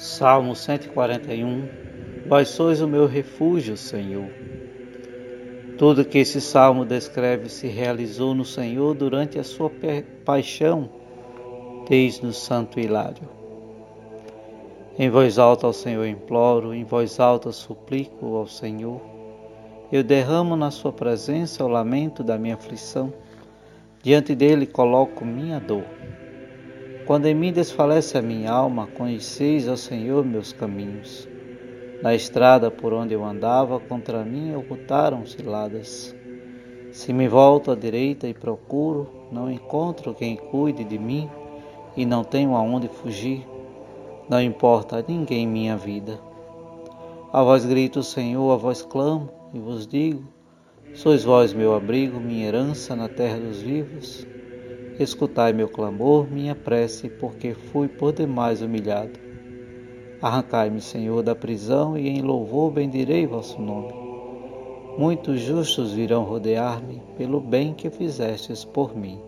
Salmo 141 Vós sois o meu refúgio, Senhor. Tudo que esse salmo descreve se realizou no Senhor durante a sua paixão, desde o Santo Hilário. Em voz alta ao Senhor imploro, em voz alta suplico ao Senhor. Eu derramo na sua presença o lamento da minha aflição. Diante dele coloco minha dor. Quando em mim desfalece a minha alma, conheceis, ó Senhor, meus caminhos. Na estrada por onde eu andava, contra mim ocultaram ciladas. Se me volto à direita e procuro, não encontro quem cuide de mim e não tenho aonde fugir. Não importa a ninguém minha vida. A vós grito, Senhor, a vós clamo e vos digo: Sois vós meu abrigo, minha herança na terra dos vivos. Escutai meu clamor, minha prece, porque fui por demais humilhado. Arrancai-me, Senhor, da prisão, e em louvor bendirei vosso nome. Muitos justos virão rodear-me pelo bem que fizestes por mim.